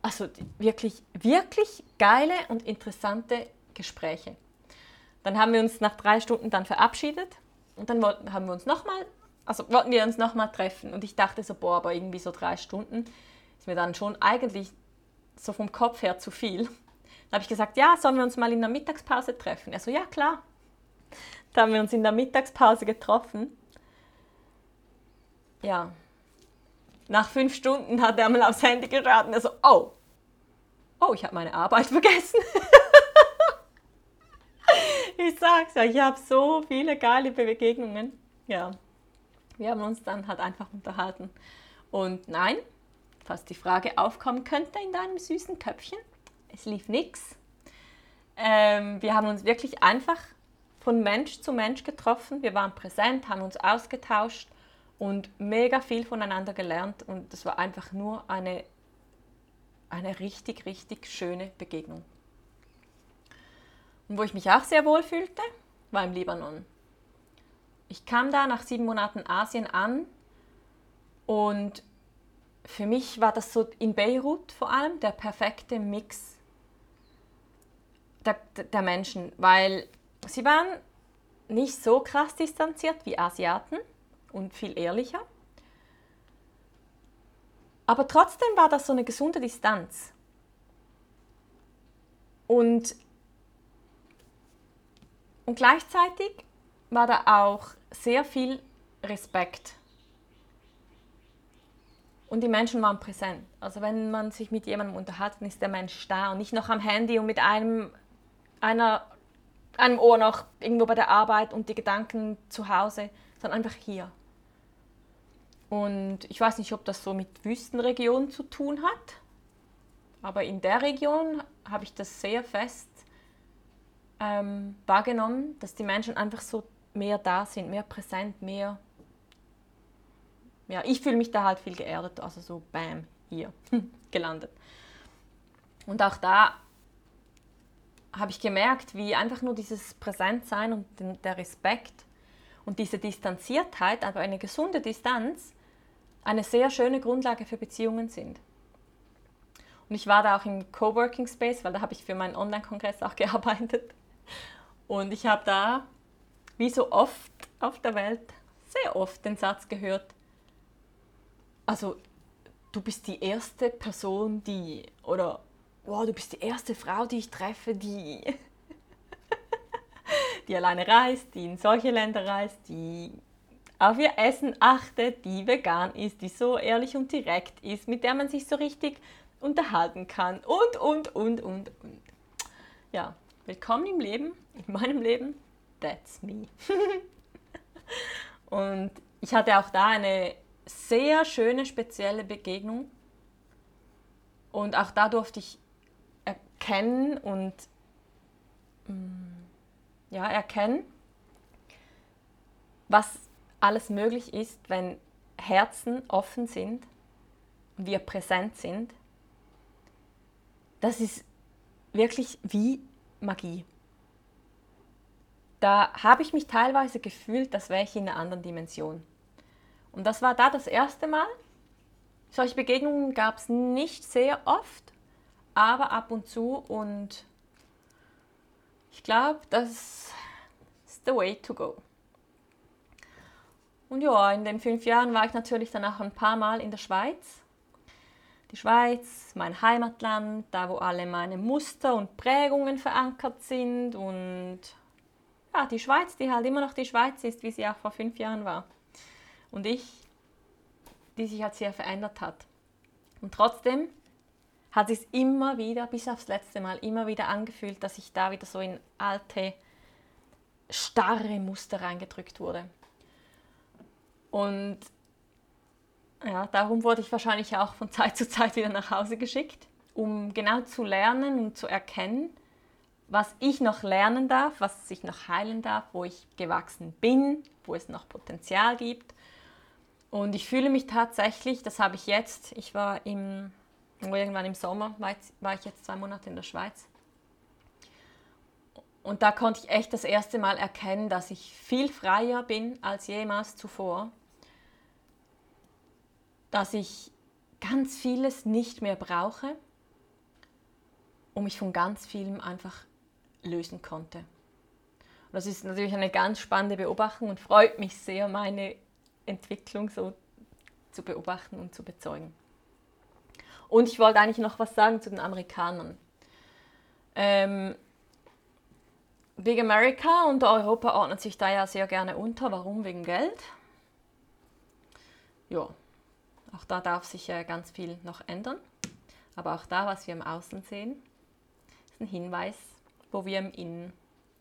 also wirklich, wirklich geile und interessante Gespräche. Dann haben wir uns nach drei Stunden dann verabschiedet und dann wollten, haben wir uns nochmal, also wollten wir uns nochmal treffen. Und ich dachte so, boah, aber irgendwie so drei Stunden mir dann schon eigentlich so vom Kopf her zu viel. Dann habe ich gesagt, ja, sollen wir uns mal in der Mittagspause treffen? Er so, ja, klar. Dann haben wir uns in der Mittagspause getroffen. Ja. Nach fünf Stunden hat er mal aufs Handy geraten. Er so, oh, oh, ich habe meine Arbeit [laughs] vergessen. ich sag's ja, ich habe so viele geile Begegnungen. Ja, wir haben uns dann halt einfach unterhalten. Und nein, falls die Frage aufkommen könnte in deinem süßen Köpfchen, es lief nichts. Ähm, wir haben uns wirklich einfach von Mensch zu Mensch getroffen. Wir waren präsent, haben uns ausgetauscht und mega viel voneinander gelernt. Und das war einfach nur eine eine richtig, richtig schöne Begegnung. Und wo ich mich auch sehr wohl fühlte, war im Libanon. Ich kam da nach sieben Monaten Asien an und für mich war das so in Beirut vor allem der perfekte Mix der, der Menschen, weil sie waren nicht so krass distanziert wie Asiaten und viel ehrlicher. Aber trotzdem war das so eine gesunde Distanz. Und, und gleichzeitig war da auch sehr viel Respekt. Und die Menschen waren präsent. Also wenn man sich mit jemandem unterhält, dann ist der Mensch da und nicht noch am Handy und mit einem, einer, einem Ohr noch irgendwo bei der Arbeit und die Gedanken zu Hause, sondern einfach hier. Und ich weiß nicht, ob das so mit Wüstenregionen zu tun hat, aber in der Region habe ich das sehr fest ähm, wahrgenommen, dass die Menschen einfach so mehr da sind, mehr präsent, mehr. Ja, ich fühle mich da halt viel geerdet, also so bam, hier [laughs] gelandet. Und auch da habe ich gemerkt, wie einfach nur dieses Präsentsein und der Respekt und diese Distanziertheit, aber eine gesunde Distanz, eine sehr schöne Grundlage für Beziehungen sind. Und ich war da auch im Coworking Space, weil da habe ich für meinen Online-Kongress auch [laughs] gearbeitet. Und ich habe da, wie so oft auf der Welt, sehr oft den Satz gehört, also du bist die erste Person, die, oder wow, du bist die erste Frau, die ich treffe, die, [laughs] die alleine reist, die in solche Länder reist, die auf ihr Essen achtet, die vegan ist, die so ehrlich und direkt ist, mit der man sich so richtig unterhalten kann und, und, und, und, und. Ja, willkommen im Leben, in meinem Leben, that's me. [laughs] und ich hatte auch da eine sehr schöne, spezielle Begegnung. Und auch da durfte ich erkennen und mm, ja, erkennen, was alles möglich ist, wenn Herzen offen sind und wir präsent sind. Das ist wirklich wie Magie. Da habe ich mich teilweise gefühlt, als wäre ich in einer anderen Dimension. Und das war da das erste Mal. Solche Begegnungen gab es nicht sehr oft, aber ab und zu und ich glaube, das ist the way to go. Und ja, in den fünf Jahren war ich natürlich dann auch ein paar Mal in der Schweiz. Die Schweiz, mein Heimatland, da wo alle meine Muster und Prägungen verankert sind und ja, die Schweiz, die halt immer noch die Schweiz ist, wie sie auch vor fünf Jahren war. Und ich, die sich halt sehr verändert hat. Und trotzdem hat es immer wieder, bis aufs letzte Mal, immer wieder angefühlt, dass ich da wieder so in alte, starre Muster reingedrückt wurde. Und ja, darum wurde ich wahrscheinlich auch von Zeit zu Zeit wieder nach Hause geschickt, um genau zu lernen und zu erkennen, was ich noch lernen darf, was ich noch heilen darf, wo ich gewachsen bin, wo es noch Potenzial gibt. Und ich fühle mich tatsächlich, das habe ich jetzt, ich war im irgendwann im Sommer war, jetzt, war ich jetzt zwei Monate in der Schweiz. Und da konnte ich echt das erste Mal erkennen, dass ich viel freier bin als jemals zuvor. Dass ich ganz vieles nicht mehr brauche und mich von ganz vielem einfach lösen konnte. Und das ist natürlich eine ganz spannende Beobachtung und freut mich sehr, meine Entwicklung so zu beobachten und zu bezeugen. Und ich wollte eigentlich noch was sagen zu den Amerikanern. Ähm, Big America und Europa ordnet sich da ja sehr gerne unter. Warum? Wegen Geld. Ja, auch da darf sich ja ganz viel noch ändern. Aber auch da, was wir im Außen sehen, ist ein Hinweis, wo wir im Innen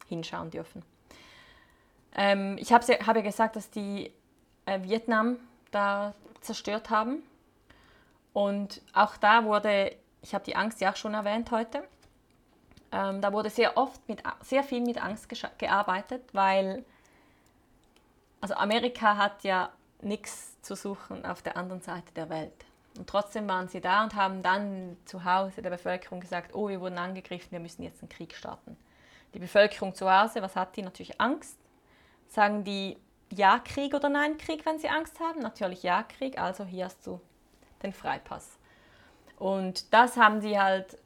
hinschauen dürfen. Ähm, ich habe hab ja gesagt, dass die äh, Vietnam da zerstört haben. Und auch da wurde, ich habe die Angst ja auch schon erwähnt heute, ähm, da wurde sehr oft mit, sehr viel mit Angst gearbeitet, weil also Amerika hat ja nichts zu suchen auf der anderen Seite der Welt. Und trotzdem waren sie da und haben dann zu Hause der Bevölkerung gesagt, oh, wir wurden angegriffen, wir müssen jetzt einen Krieg starten. Die Bevölkerung zu Hause, was hat die? Natürlich Angst. Sagen die Ja Krieg oder Nein Krieg, wenn sie Angst haben? Natürlich Ja Krieg, also hier hast du den Freipass. Und das haben die halt,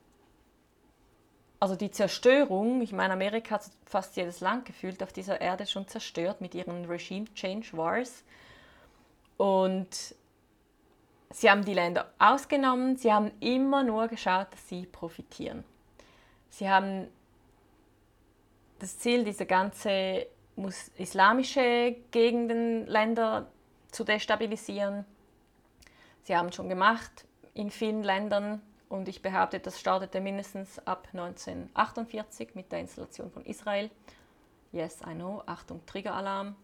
also die Zerstörung, ich meine, Amerika hat fast jedes Land gefühlt auf dieser Erde schon zerstört mit ihren Regime Change Wars. Und sie haben die Länder ausgenommen, sie haben immer nur geschaut, dass sie profitieren. Sie haben das Ziel, diese ganze islamische Gegenden, Länder zu destabilisieren Sie haben es schon gemacht in vielen Ländern und ich behaupte, das startete mindestens ab 1948 mit der Installation von Israel. Yes, I know. Achtung, Triggeralarm.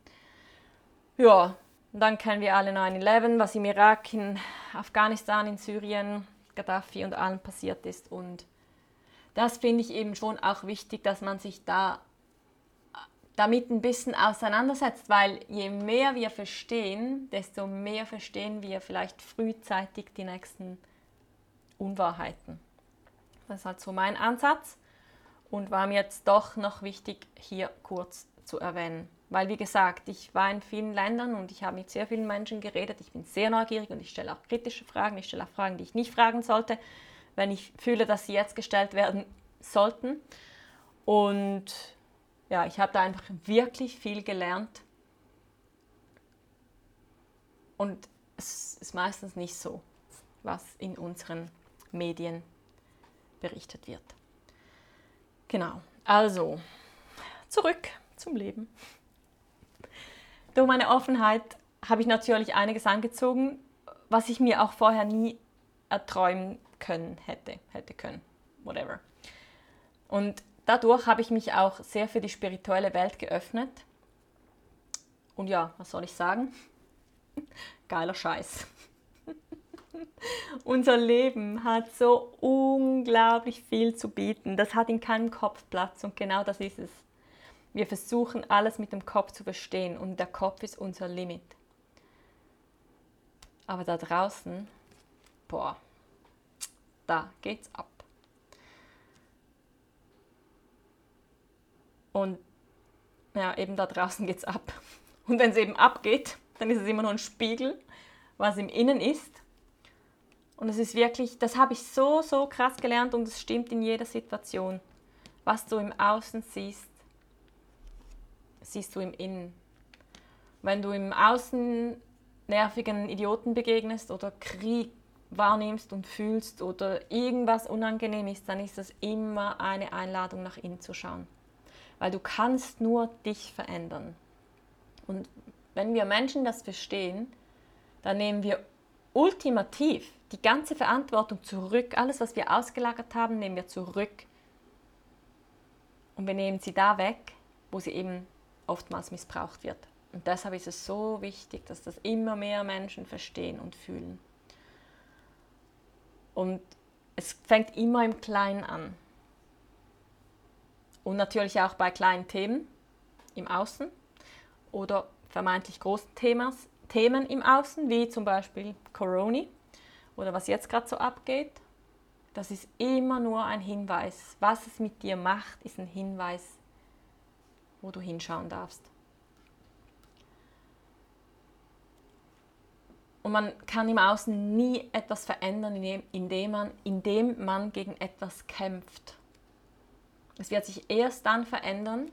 Ja, dann kennen wir alle 9-11, was im Irak, in Afghanistan, in Syrien, Gaddafi und allen passiert ist. Und das finde ich eben schon auch wichtig, dass man sich da damit ein bisschen auseinandersetzt, weil je mehr wir verstehen, desto mehr verstehen wir vielleicht frühzeitig die nächsten Unwahrheiten. Das ist halt so mein Ansatz und war mir jetzt doch noch wichtig, hier kurz zu erwähnen. Weil, wie gesagt, ich war in vielen Ländern und ich habe mit sehr vielen Menschen geredet. Ich bin sehr neugierig und ich stelle auch kritische Fragen. Ich stelle auch Fragen, die ich nicht fragen sollte, wenn ich fühle, dass sie jetzt gestellt werden sollten. Und ja, ich habe da einfach wirklich viel gelernt. Und es ist meistens nicht so, was in unseren Medien berichtet wird. Genau, also zurück zum Leben. Durch meine Offenheit habe ich natürlich einiges angezogen, was ich mir auch vorher nie erträumen können hätte, hätte können, whatever. Und dadurch habe ich mich auch sehr für die spirituelle Welt geöffnet. Und ja, was soll ich sagen? [laughs] Geiler Scheiß. [laughs] Unser Leben hat so unglaublich viel zu bieten. Das hat in keinem Kopf Platz und genau das ist es. Wir versuchen alles mit dem Kopf zu verstehen und der Kopf ist unser Limit. Aber da draußen, boah, da geht's ab. Und ja, eben da draußen geht's ab. Und wenn es eben abgeht, dann ist es immer nur ein Spiegel, was im Innen ist. Und es ist wirklich, das habe ich so, so krass gelernt und es stimmt in jeder Situation. Was du im Außen siehst, siehst du im Innen. Wenn du im Außen nervigen Idioten begegnest oder Krieg wahrnimmst und fühlst oder irgendwas unangenehm ist, dann ist das immer eine Einladung nach innen zu schauen. Weil du kannst nur dich verändern. Und wenn wir Menschen das verstehen, dann nehmen wir ultimativ die ganze Verantwortung zurück. Alles, was wir ausgelagert haben, nehmen wir zurück. Und wir nehmen sie da weg, wo sie eben oftmals missbraucht wird. Und deshalb ist es so wichtig, dass das immer mehr Menschen verstehen und fühlen. Und es fängt immer im Kleinen an. Und natürlich auch bei kleinen Themen im Außen oder vermeintlich großen Themas, Themen im Außen, wie zum Beispiel Corona oder was jetzt gerade so abgeht. Das ist immer nur ein Hinweis. Was es mit dir macht, ist ein Hinweis, wo du hinschauen darfst. Und man kann im Außen nie etwas verändern, indem man, indem man gegen etwas kämpft. Es wird sich erst dann verändern,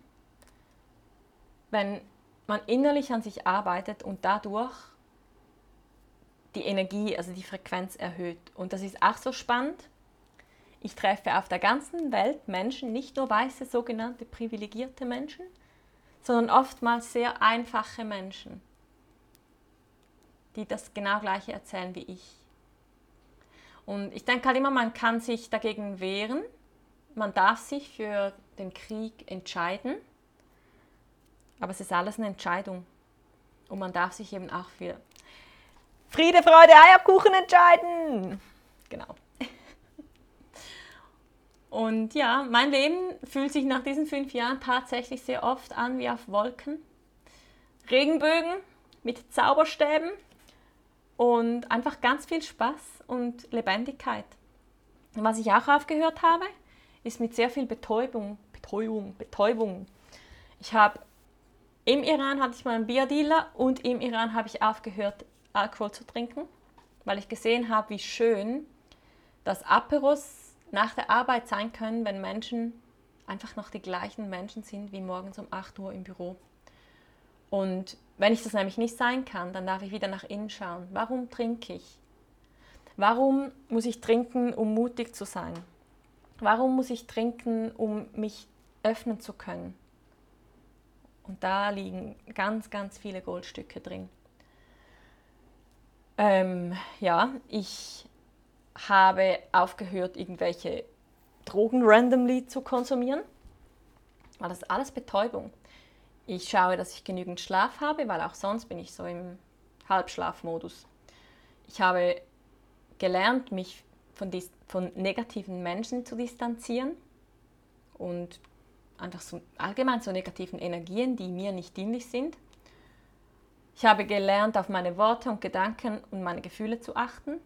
wenn man innerlich an sich arbeitet und dadurch die Energie, also die Frequenz erhöht. Und das ist auch so spannend. Ich treffe auf der ganzen Welt Menschen, nicht nur weiße sogenannte privilegierte Menschen, sondern oftmals sehr einfache Menschen die das genau gleiche erzählen wie ich. Und ich denke halt immer, man kann sich dagegen wehren, man darf sich für den Krieg entscheiden, aber es ist alles eine Entscheidung. Und man darf sich eben auch für Friede, Freude, Eierkuchen entscheiden. Genau. [laughs] Und ja, mein Leben fühlt sich nach diesen fünf Jahren tatsächlich sehr oft an wie auf Wolken. Regenbögen mit Zauberstäben und einfach ganz viel Spaß und Lebendigkeit. Und was ich auch aufgehört habe, ist mit sehr viel Betäubung, Betäubung, Betäubung. Ich habe im Iran hatte ich mal einen Bierdealer und im Iran habe ich aufgehört, Alkohol zu trinken, weil ich gesehen habe, wie schön das Aperos nach der Arbeit sein können, wenn Menschen einfach noch die gleichen Menschen sind wie morgens um 8 Uhr im Büro. Und wenn ich das nämlich nicht sein kann, dann darf ich wieder nach innen schauen. Warum trinke ich? Warum muss ich trinken, um mutig zu sein? Warum muss ich trinken, um mich öffnen zu können? Und da liegen ganz, ganz viele Goldstücke drin. Ähm, ja, ich habe aufgehört, irgendwelche Drogen randomly zu konsumieren, weil das ist alles Betäubung. Ich schaue, dass ich genügend Schlaf habe, weil auch sonst bin ich so im Halbschlafmodus. Ich habe gelernt, mich von, von negativen Menschen zu distanzieren und einfach so allgemein so negativen Energien, die mir nicht dienlich sind. Ich habe gelernt, auf meine Worte und Gedanken und meine Gefühle zu achten.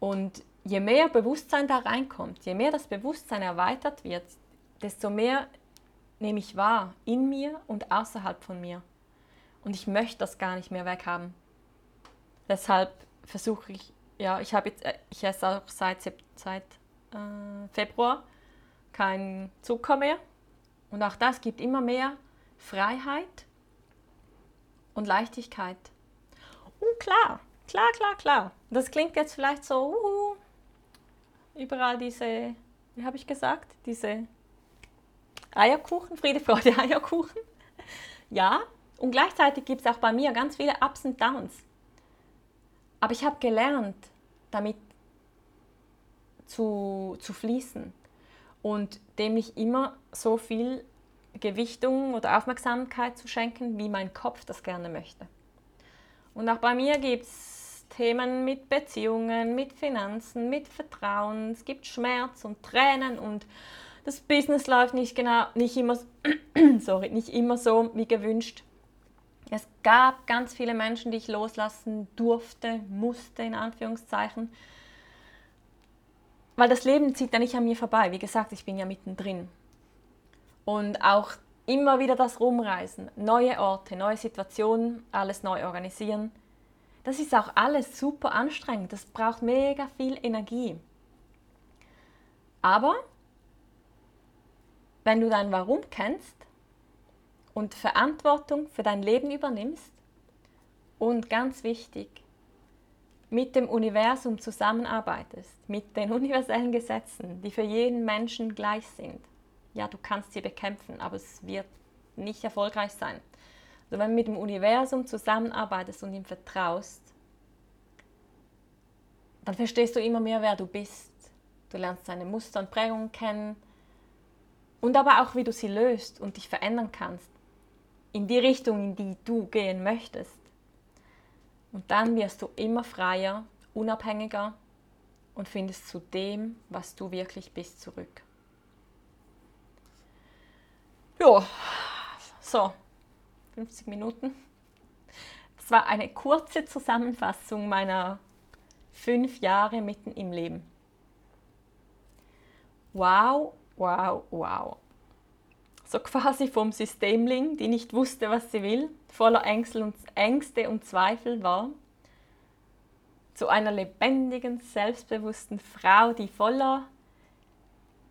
Und je mehr Bewusstsein da reinkommt, je mehr das Bewusstsein erweitert wird, desto mehr nehme ich wahr in mir und außerhalb von mir. Und ich möchte das gar nicht mehr weghaben. Deshalb versuche ich, ja, ich habe jetzt, äh, ich esse auch seit, seit äh, Februar kein Zucker mehr. Und auch das gibt immer mehr Freiheit und Leichtigkeit. Und klar, klar, klar, klar. Das klingt jetzt vielleicht so, uh, überall diese, wie habe ich gesagt, diese Eierkuchen, Friede, Freude, [laughs] Eierkuchen. Ja, und gleichzeitig gibt es auch bei mir ganz viele Ups und Downs. Aber ich habe gelernt, damit zu, zu fließen und dem nicht immer so viel Gewichtung oder Aufmerksamkeit zu schenken, wie mein Kopf das gerne möchte. Und auch bei mir gibt es Themen mit Beziehungen, mit Finanzen, mit Vertrauen. Es gibt Schmerz und Tränen und das Business läuft nicht genau, nicht immer, [clears throat] sorry, nicht immer so wie gewünscht. Es gab ganz viele Menschen, die ich loslassen durfte, musste in Anführungszeichen, weil das Leben zieht ja nicht an mir vorbei. Wie gesagt, ich bin ja mittendrin. Und auch immer wieder das Rumreisen, neue Orte, neue Situationen, alles neu organisieren. Das ist auch alles super anstrengend. Das braucht mega viel Energie. Aber wenn du dein Warum kennst und Verantwortung für dein Leben übernimmst und ganz wichtig, mit dem Universum zusammenarbeitest, mit den universellen Gesetzen, die für jeden Menschen gleich sind, ja, du kannst sie bekämpfen, aber es wird nicht erfolgreich sein. Also wenn du mit dem Universum zusammenarbeitest und ihm vertraust, dann verstehst du immer mehr, wer du bist. Du lernst seine Muster und Prägungen kennen und aber auch, wie du sie löst und dich verändern kannst in die Richtung, in die du gehen möchtest. Und dann wirst du immer freier, unabhängiger und findest zu dem, was du wirklich bist, zurück. Ja, so, 50 Minuten. Das war eine kurze Zusammenfassung meiner fünf Jahre mitten im Leben. Wow, wow, wow. So quasi vom Systemling, die nicht wusste, was sie will, voller Ängste und, Zweifel war, zu einer lebendigen, selbstbewussten Frau, die voller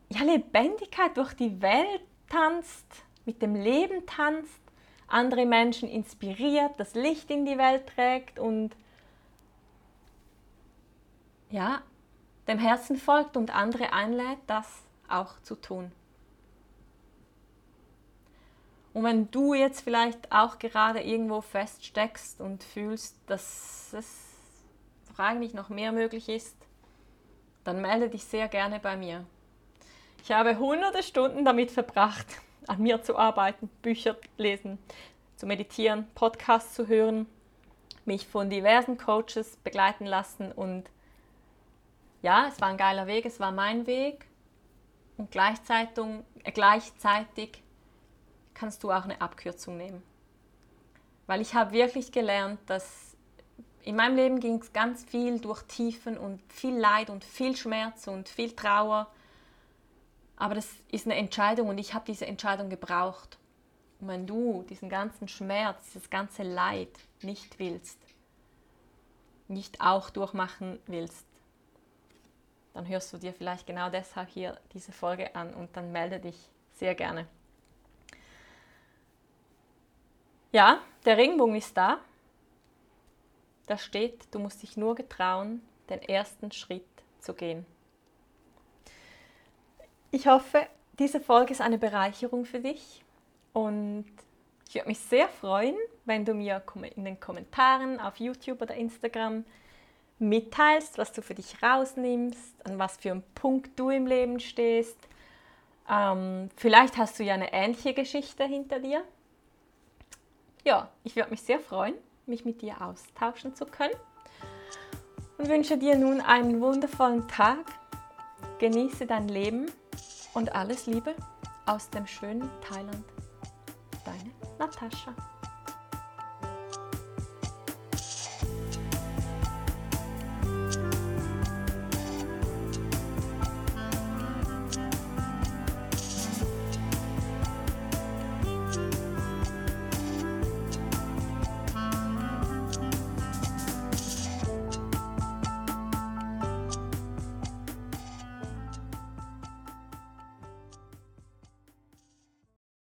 ja, Lebendigkeit durch die Welt tanzt, mit dem Leben tanzt, andere Menschen inspiriert, das Licht in die Welt trägt und ja, dem Herzen folgt und andere einlädt, das auch zu tun. Und wenn du jetzt vielleicht auch gerade irgendwo feststeckst und fühlst, dass es doch eigentlich noch mehr möglich ist, dann melde dich sehr gerne bei mir. Ich habe hunderte Stunden damit verbracht, an mir zu arbeiten, Bücher lesen, zu meditieren, Podcasts zu hören, mich von diversen Coaches begleiten lassen und ja, es war ein geiler Weg, es war mein Weg und gleichzeitig, äh, gleichzeitig kannst du auch eine Abkürzung nehmen. Weil ich habe wirklich gelernt, dass in meinem Leben ging es ganz viel durch Tiefen und viel Leid und viel Schmerz und viel Trauer. Aber das ist eine Entscheidung und ich habe diese Entscheidung gebraucht. Und wenn du diesen ganzen Schmerz, dieses ganze Leid nicht willst, nicht auch durchmachen willst, dann hörst du dir vielleicht genau deshalb hier diese Folge an und dann melde dich sehr gerne. Ja, der Regenbogen ist da. Da steht, du musst dich nur getrauen, den ersten Schritt zu gehen. Ich hoffe, diese Folge ist eine Bereicherung für dich und ich würde mich sehr freuen, wenn du mir in den Kommentaren auf YouTube oder Instagram mitteilst, was du für dich rausnimmst, an was für einem Punkt du im Leben stehst. Ähm, vielleicht hast du ja eine ähnliche Geschichte hinter dir. Ja, ich würde mich sehr freuen, mich mit dir austauschen zu können und wünsche dir nun einen wundervollen Tag. Genieße dein Leben und alles Liebe aus dem schönen Thailand. Deine Natascha.